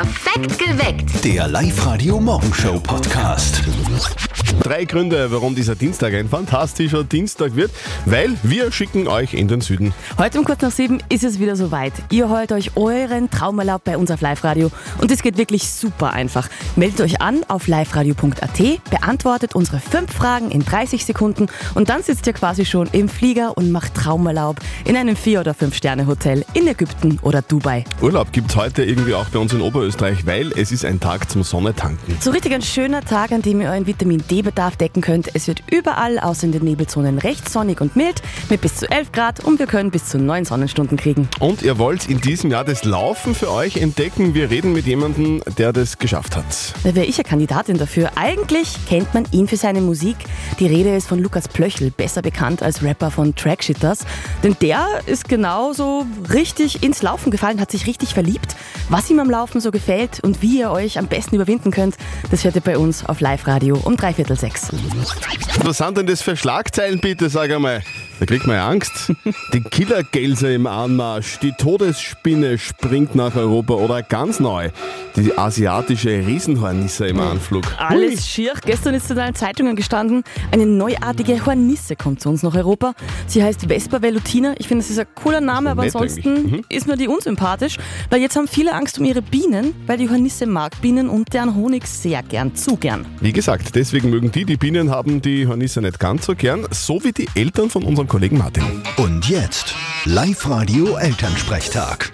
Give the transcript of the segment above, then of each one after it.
Perfekt geweckt. Der Live-Radio-Morgenshow-Podcast. Drei Gründe, warum dieser Dienstag ein fantastischer Dienstag wird, weil wir schicken euch in den Süden. Heute um kurz nach sieben ist es wieder soweit. Ihr holt euch euren Traumerlaub bei uns auf Live-Radio und es geht wirklich super einfach. Meldet euch an auf liveradio.at, beantwortet unsere fünf Fragen in 30 Sekunden und dann sitzt ihr quasi schon im Flieger und macht Traumerlaub in einem Vier- oder Fünf-Sterne-Hotel in Ägypten oder Dubai. Urlaub gibt's heute irgendwie auch bei uns in Oberösterreich, weil es ist ein Tag zum Sonne tanken. So richtig ein schöner Tag, an dem ihr euren Vitamin D-Bedarf decken könnt. Es wird überall außer in den Nebelzonen recht sonnig und mild mit bis zu 11 Grad und wir können bis zu 9 Sonnenstunden kriegen. Und ihr wollt in diesem Jahr das Laufen für euch entdecken. Wir reden mit jemandem, der das geschafft hat. Da wäre ich ja Kandidatin dafür. Eigentlich kennt man ihn für seine Musik. Die Rede ist von Lukas Plöchel, besser bekannt als Rapper von Trackshitters. Denn der ist genauso richtig ins Laufen gefallen, hat sich richtig verliebt. Was ihm am Laufen so gefällt und wie ihr euch am besten überwinden könnt, das hört ihr bei uns auf Live-Radio um dreiviertel sechs. Was sind denn das für Schlagzeilen bitte, sag einmal? Da kriegt man ja Angst. Die Killergelse im Anmarsch, die Todesspinne springt nach Europa oder ganz neu, die asiatische Riesenhornisse im Anflug. Alles schier. Gestern ist in allen Zeitungen gestanden, eine neuartige Hornisse kommt zu uns nach Europa. Sie heißt Vespa velutina. Ich finde, das ist ein cooler Name, aber ansonsten. Mhm. ist mir die unsympathisch, weil jetzt haben viele Angst um ihre Bienen, weil die Hornisse mag Bienen und deren Honig sehr gern, zu gern. Wie gesagt, deswegen mögen die, die Bienen haben die Hornisse nicht ganz so gern, so wie die Eltern von unserem Kollegen Martin. Und jetzt Live-Radio Elternsprechtag.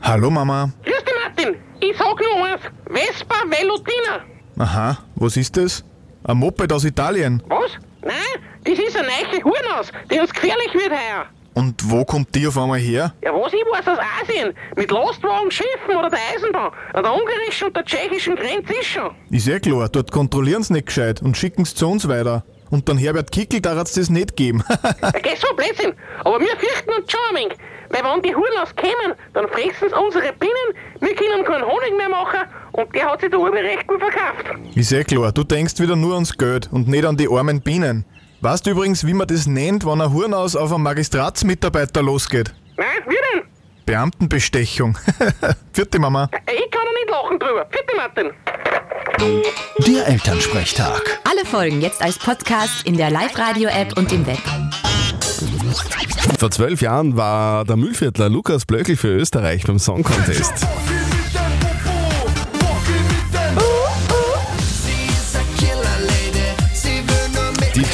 Hallo Mama. Grüß dich, Martin. Ich sag nur eins. Vespa Velutina. Aha, was ist das? Ein Moped aus Italien. Was? Nein, das ist eine neue Hurnaus, die uns gefährlich wird heuer. Und wo kommt die auf einmal her? Ja, was ich weiß aus Asien. Mit Lastwagen, Schiffen oder der Eisenbahn. An der ungarischen und der tschechischen Grenze ist schon. Ist eh klar, dort kontrollieren sie nicht gescheit und schicken es zu uns weiter. Und dann Herbert Kickel, da hat's das nicht geben. Ja, geh so Blödsinn. Aber wir fürchten uns schon ein wenig. Weil wenn die Hurnaus kommen, dann fressen sie unsere Bienen, wir können keinen Honig mehr machen und der hat sich da recht gut verkauft. Ist eh klar, du denkst wieder nur ans Geld und nicht an die armen Bienen. Weißt du übrigens, wie man das nennt, wenn ein Hurnaus auf einen Magistratsmitarbeiter losgeht? Nein, wie denn? Beamtenbestechung. Vierte Mama. Ich kann ja nicht lachen drüber. Bitte, Martin. Der Elternsprechtag. Alle Folgen jetzt als Podcast in der Live-Radio-App und im Web. Vor zwölf Jahren war der Müllviertler Lukas Blöckel für Österreich beim Song Contest.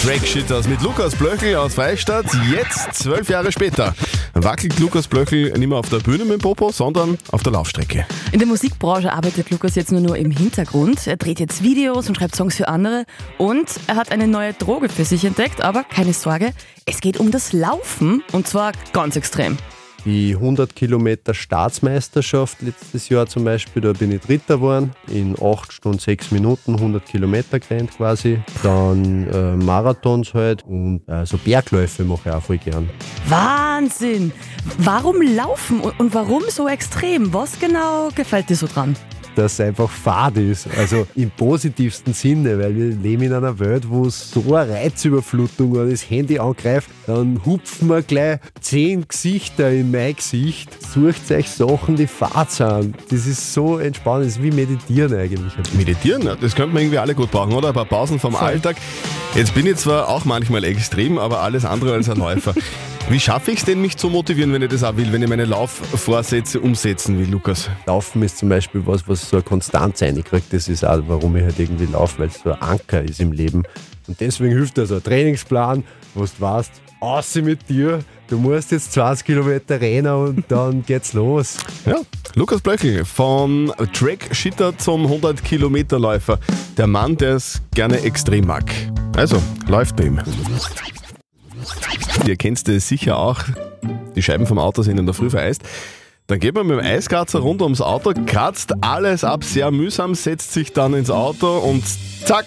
Trackshitters mit Lukas Blöchel aus Freistadt. Jetzt, zwölf Jahre später, wackelt Lukas Blöchel nicht mehr auf der Bühne mit dem Popo, sondern auf der Laufstrecke. In der Musikbranche arbeitet Lukas jetzt nur, nur im Hintergrund. Er dreht jetzt Videos und schreibt Songs für andere. Und er hat eine neue Droge für sich entdeckt. Aber keine Sorge, es geht um das Laufen. Und zwar ganz extrem. Die 100 Kilometer Staatsmeisterschaft letztes Jahr zum Beispiel, da bin ich Dritter geworden, in 8 Stunden 6 Minuten 100 Kilometer gerannt quasi. Dann äh, Marathons halt und äh, so Bergläufe mache ich auch voll gern. Wahnsinn! Warum laufen und und warum so extrem? Was genau gefällt dir so dran? Dass es einfach fad ist, also im positivsten Sinne, weil wir leben in einer Welt, wo es so eine Reizüberflutung, wenn das Handy angreift, dann hupfen wir gleich zehn Gesichter in mein Gesicht. Sucht euch Sachen, die fad sind. Das ist so entspannend, das ist wie Meditieren eigentlich. Meditieren, das könnte man irgendwie alle gut brauchen, oder? Ein paar Pausen vom Alltag. Jetzt bin ich zwar auch manchmal extrem, aber alles andere als ein Läufer. Wie schaffe ich es denn, mich zu motivieren, wenn ich das auch will, wenn ich meine Laufvorsätze umsetzen will, Lukas? Laufen ist zum Beispiel was, was so eine Konstanz reinkriegt. Das ist auch, warum ich halt irgendwie laufe, weil es so ein Anker ist im Leben. Und deswegen hilft also ein Trainingsplan, wo du weißt, außer mit dir, du musst jetzt 20 Kilometer rennen und dann geht's los. Ja, Lukas Blöckel von Track-Shitter zum 100-Kilometer-Läufer. Der Mann, der es gerne extrem mag. Also, läuft bei ihm. Ihr kennt es sicher auch. Die Scheiben vom Auto sind in der Früh vereist. Dann geht man mit dem Eiskratzer rund ums Auto, kratzt alles ab, sehr mühsam, setzt sich dann ins Auto und zack,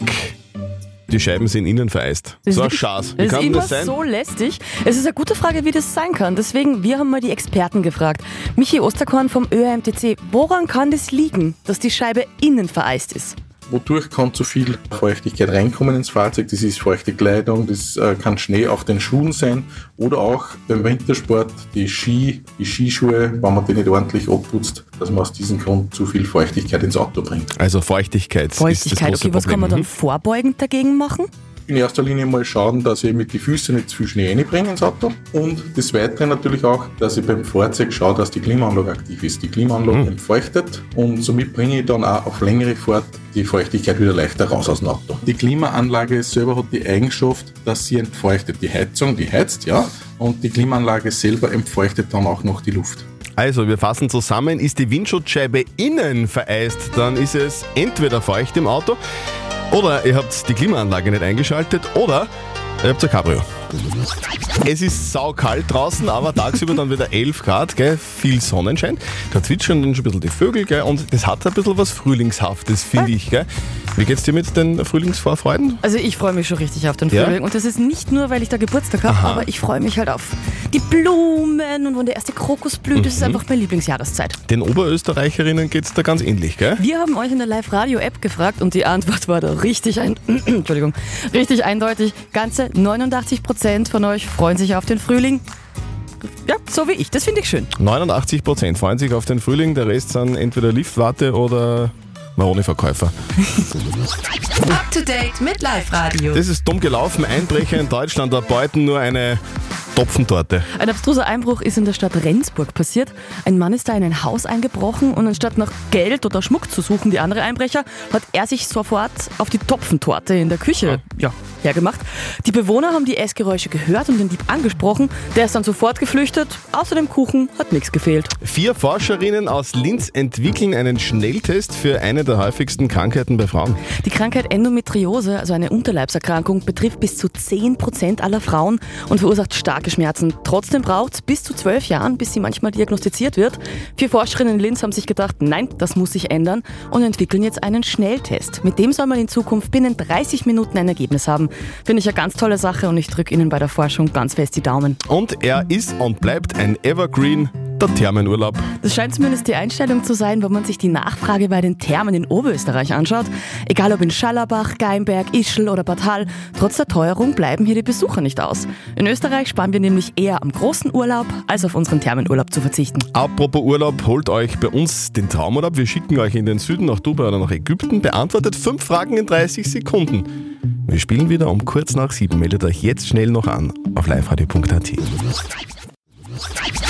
die Scheiben sind innen vereist. Das so ein ist- Schatz. Wie Das ist kann immer das sein? so lästig. Es ist eine gute Frage, wie das sein kann. Deswegen, wir haben mal die Experten gefragt. Michi Osterkorn vom ÖRMTC, woran kann das liegen, dass die Scheibe innen vereist ist? Wodurch kann zu viel Feuchtigkeit reinkommen ins Fahrzeug? Das ist feuchte Kleidung, das äh, kann Schnee auf den Schuhen sein oder auch beim Wintersport die Ski, die Skischuhe, wenn man die nicht ordentlich abputzt, dass man aus diesem Grund zu viel Feuchtigkeit ins Auto bringt. Also Feuchtigkeit. Feuchtigkeit, ist das große okay, was kann man Problem. dann vorbeugend dagegen machen? In erster Linie mal schauen, dass ich mit den Füßen nicht zu viel Schnee reinbringe ins Auto. Und das Weitere natürlich auch, dass ich beim Fahrzeug schaue, dass die Klimaanlage aktiv ist. Die Klimaanlage Mhm. entfeuchtet und somit bringe ich dann auch auf längere Fahrt die Feuchtigkeit wieder leichter raus aus dem Auto. Die Klimaanlage selber hat die Eigenschaft, dass sie entfeuchtet. Die Heizung, die heizt, ja, und die Klimaanlage selber entfeuchtet dann auch noch die Luft. Also, wir fassen zusammen. Ist die Windschutzscheibe innen vereist, dann ist es entweder feucht im Auto oder ihr habt die Klimaanlage nicht eingeschaltet oder ihr habt ein Cabrio. Es ist saukalt draußen, aber tagsüber dann wieder 11 Grad, gell? viel Sonnenschein. Da zwitschern dann schon ein bisschen die Vögel gell? und das hat ein bisschen was Frühlingshaftes, finde ich. Gell? Wie geht's dir mit den Frühlingsvorfreuden? Also ich freue mich schon richtig auf den Ja? Frühling. Und das ist nicht nur, weil ich da Geburtstag habe, aber ich freue mich halt auf die Blumen und wenn der erste Krokus blüht. Das ist Mhm. einfach meine Lieblingsjahreszeit. Den Oberösterreicherinnen geht's da ganz ähnlich, gell? Wir haben euch in der Live-Radio-App gefragt und die Antwort war da richtig, ein Entschuldigung, richtig eindeutig. Ganze 89% von euch freuen sich auf den Frühling. Ja, so wie ich. Das finde ich schön. 89% freuen sich auf den Frühling, der Rest sind entweder Liftwarte oder Maroni-Verkäufer. Up to date mit Live Radio. Das ist dumm gelaufen. Einbrecher in Deutschland erbeuten nur eine Topfentorte. Ein abstruser Einbruch ist in der Stadt Rendsburg passiert. Ein Mann ist da in ein Haus eingebrochen und anstatt nach Geld oder Schmuck zu suchen, wie andere Einbrecher, hat er sich sofort auf die Topfentorte in der Küche ja, hergemacht. Die Bewohner haben die Essgeräusche gehört und den Dieb angesprochen. Der ist dann sofort geflüchtet. Außer dem Kuchen hat nichts gefehlt. Vier Forscherinnen aus Linz entwickeln einen Schnelltest für eine der häufigsten Krankheiten bei Frauen. Die Krankheit Endometriose, also eine Unterleibserkrankung, betrifft bis zu 10% aller Frauen und verursacht starke Schmerzen. Trotzdem braucht es bis zu 12 Jahren, bis sie manchmal diagnostiziert wird. Vier Forscherinnen in Linz haben sich gedacht, nein, das muss sich ändern und entwickeln jetzt einen Schnelltest. Mit dem soll man in Zukunft binnen 30 Minuten ein Ergebnis haben. Finde ich eine ganz tolle Sache und ich drücke Ihnen bei der Forschung ganz fest die Daumen. Und er ist und bleibt ein Evergreen, der Thermenurlaub. Das scheint zumindest die Einstellung zu sein, wenn man sich die Nachfrage bei den Thermen in Oberösterreich anschaut. Egal ob in Schallerbach, Geimberg, Ischl oder Bad Hall, trotz der Teuerung bleiben hier die Besucher nicht aus. In Österreich sparen wir nämlich eher am großen Urlaub, als auf unseren Thermenurlaub zu verzichten. Apropos Urlaub, holt euch bei uns den Traumurlaub. Wir schicken euch in den Süden nach Dubai oder nach Ägypten. Beantwortet fünf Fragen in 30 Sekunden. Wir spielen wieder um kurz nach sieben. Meldet euch jetzt schnell noch an auf liveradio.at.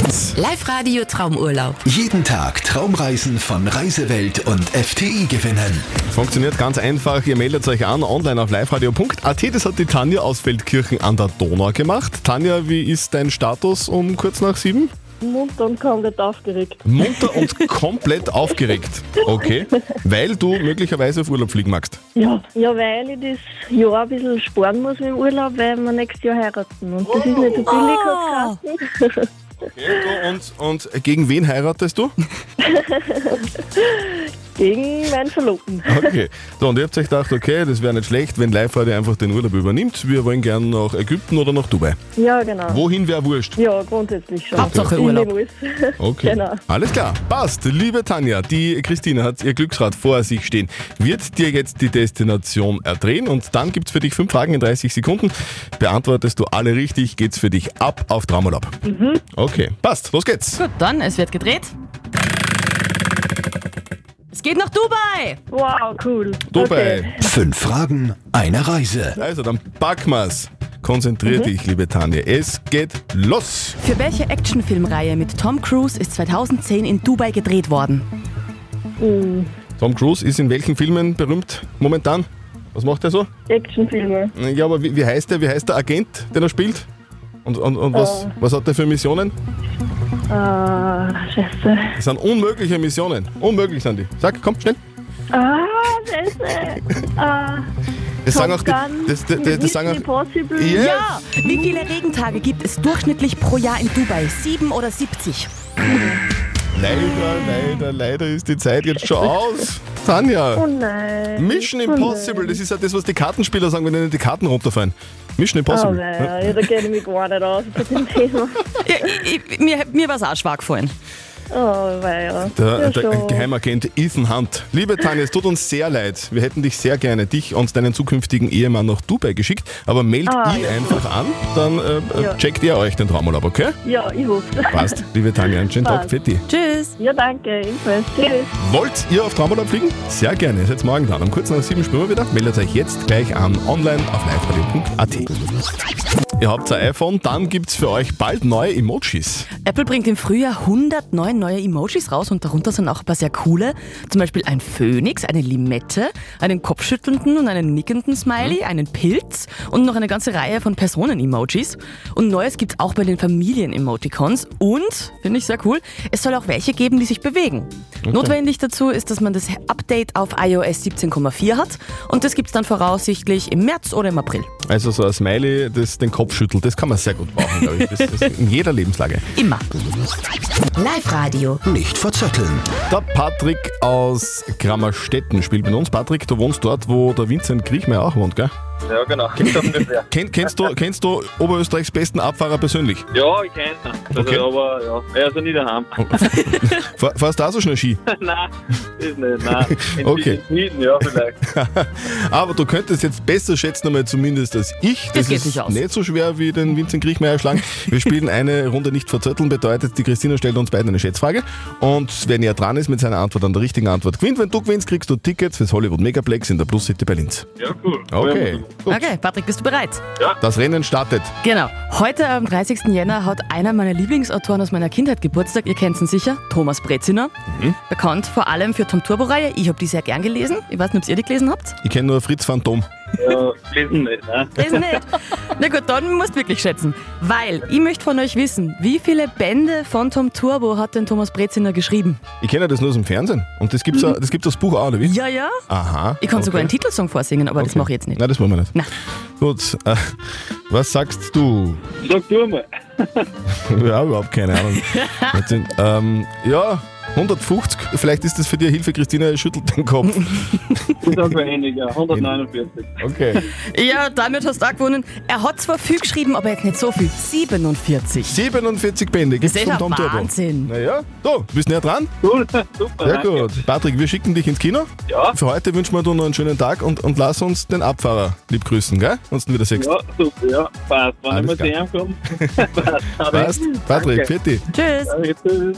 Live Radio Traumurlaub. Jeden Tag Traumreisen von Reisewelt und FTI gewinnen. Funktioniert ganz einfach. Ihr meldet euch an online auf liveradio.at. Das hat die Tanja aus Feldkirchen an der Donau gemacht. Tanja, wie ist dein Status um kurz nach sieben? munter und komplett aufgeregt. Munter und komplett aufgeregt. Okay. Weil du möglicherweise auf Urlaub fliegen magst. Ja, ja, weil ich das Jahr ein bisschen sparen muss mit dem Urlaub, weil wir nächstes Jahr heiraten. Und das ist nicht so billig, geheißen. Und, und gegen wen heiratest du? Gegen meinen Verlobten. Okay. So, und ihr habt euch gedacht, okay, das wäre nicht schlecht, wenn Live Radio einfach den Urlaub übernimmt. Wir wollen gerne nach Ägypten oder nach Dubai. Ja, genau. Wohin wäre wurscht. Ja, grundsätzlich schon. Hauptsache Urlaub. Okay. Genau. Alles klar. Passt. Liebe Tanja, die Christine hat ihr Glücksrad vor sich stehen. Wird dir jetzt die Destination erdrehen und dann gibt's für dich fünf Fragen in 30 Sekunden. Beantwortest du alle richtig, geht's für dich ab auf Traumurlaub. Okay. Passt. Los geht's. Gut, dann, es wird gedreht. Geht nach Dubai! Wow, cool. Dubai. Okay. Fünf Fragen, eine Reise. Also, dann packen wir's. Konzentrier dich, liebe Tanja. Es geht los. Für welche Actionfilmreihe mit Tom Cruise ist 2010 in Dubai gedreht worden? Mm, Tom Cruise ist in welchen Filmen berühmt momentan? Was macht er so? Actionfilme. Ja, aber wie, wie heißt der? Wie heißt der Agent, den er spielt? Und, und, und was, Äh. was hat er für Missionen? Ah, scheiße. Das sind unmögliche Missionen. Unmöglich sind die. Sag, komm, schnell. Ah, scheiße. Ah, Das sagen auch die. Das, das, das, das sagen auch. Impossible. Yes. Ja! Wie viele Regentage gibt es durchschnittlich pro Jahr in Dubai? Sieben oder 70? Leider, leider, leider ist die Zeit jetzt schon aus. Tanja. Oh nein. Mission Oh Impossible, nein. das ist ja das, was die Kartenspieler sagen, wenn ihnen die Karten runterfallen. Mission Oh Impossible. nein, ja, da kenne ich mich gar nicht aus bei dem Thema. Ich, ich, mir mir war es auch schwach gefallen. Oh, weia. Der, ja, der schon. Geheimagent Ethan Hunt. Liebe Tanja, es tut uns sehr leid. Wir hätten dich sehr gerne, dich und deinen zukünftigen Ehemann nach Dubai geschickt, aber meldet Ah, ihn ja. einfach an, dann äh, Ja. checkt ihr euch den Traumurlaub, okay? Ja, ich hoffe. Passt. Liebe Tanja, einen schönen Tag. Passt. Fetti. Tschüss. Ja, danke. Ebenfalls. Tschüss. Wollt ihr auf Traumurlaub fliegen? Sehr gerne. Ist jetzt morgen dran. Um kurz nach sieben spüren wir wieder. Meldet euch jetzt gleich an online auf liveradio.at. Ihr habt ein iPhone, dann gibt's für euch bald neue Emojis. Apple bringt im Frühjahr 109 neue Emojis raus und darunter sind auch ein paar sehr coole. Zum Beispiel ein Phönix, eine Limette, einen kopfschüttelnden und einen nickenden Smiley, einen Pilz und noch eine ganze Reihe von Personen-Emojis. Und Neues gibt's auch bei den Familien-Emoticons und, finde ich sehr cool, es soll auch welche geben, die sich bewegen. Notwendig dazu ist, dass man das Update auf iOS 17,4 hat und das gibt's dann voraussichtlich im März oder im April. Also so ein Smiley, das den Kopf schüttelt, das kann man sehr gut brauchen, glaube ich. Das, das in jeder Lebenslage. Immer. Live-Radio. Nicht verzetteln. Der Patrick aus Grammerstetten spielt mit uns. Patrick, du wohnst dort, wo der Vincent Kriechmeier auch wohnt, gell? Ja, genau. Kenn, kennst, du, kennst du Oberösterreichs besten Abfahrer persönlich? Ja, ich kenne ihn. Also, Okay. Aber ja, er ist ja nie daheim. Fahr- Fahrst du auch so schnell Ski? nein, ist nicht. Nein. In Okay. Schweden, ja, vielleicht. Aber du könntest jetzt besser schätzen, einmal zumindest als ich. Das geht ist nicht aus. nicht so schwer wie den Vincent Kriechmeier schlagen. Wir spielen eine Runde nicht verzötteln, bedeutet, die Christina stellt uns beiden eine Schätzfrage. Und wenn er dran ist mit seiner Antwort an der richtigen Antwort gewinnt, wenn du gewinnst, kriegst du Tickets fürs Hollywood Megaplex in der Plus City bei Linz. Ja, cool. Okay, gut. Okay, Patrick, bist du bereit? Das Rennen startet. Genau. Heute am 30. Jänner hat einer meiner Lieblingsautoren aus meiner Kindheit Geburtstag. Ihr kennt ihn sicher, Thomas Breziner. Bekannt vor allem für Tom Turbo-Reihe. Ich habe die sehr gern gelesen. Ich weiß nicht, ob ihr die gelesen habt. Ich kenne nur Fritz Phantom. Ja, lesen nicht, ne? Lesen nicht. Na gut, dann musst du wirklich schätzen. Weil ich möchte von euch wissen, wie viele Bände von Tom Turbo hat denn Thomas Breziner geschrieben? Ich kenne das nur aus dem Fernsehen. Und das gibt's, auch- das gibt das Buch auch, oder wie? Ja, ja. Aha. Ich kann sogar einen okay. Titelsong vorsingen, aber das Okay. mache ich jetzt nicht. Nein, das wollen wir nicht. Na. Gut, äh, was sagst du? Sag du mal. Ja, überhaupt keine Ahnung. Ähm, ja, 150. Vielleicht ist das für dich Hilfe, Christina schüttelt den Kopf. Ich sag weniger. 149. Okay. Ja, damit hast du auch gewonnen. Er hat zwar viel geschrieben, aber jetzt nicht so viel. 47. 47 Bände Das gibt's ist von ja Tom Turbo. Wahnsinn. Naja, so, du bist näher dran. Cool, super. Ja danke. gut. Patrick, wir schicken dich ins Kino. Ja. Für heute wünschen wir dir noch einen schönen Tag und, und lass uns den Abfahrer lieb grüßen, gell? Uns wieder sechst. Ja, super, ja. Passt. Wenn Alles ich mal klar. zu ihm komme. Passt. Passt. Patrick, Danke. Fetti. Tschüss. Danke, tschüss.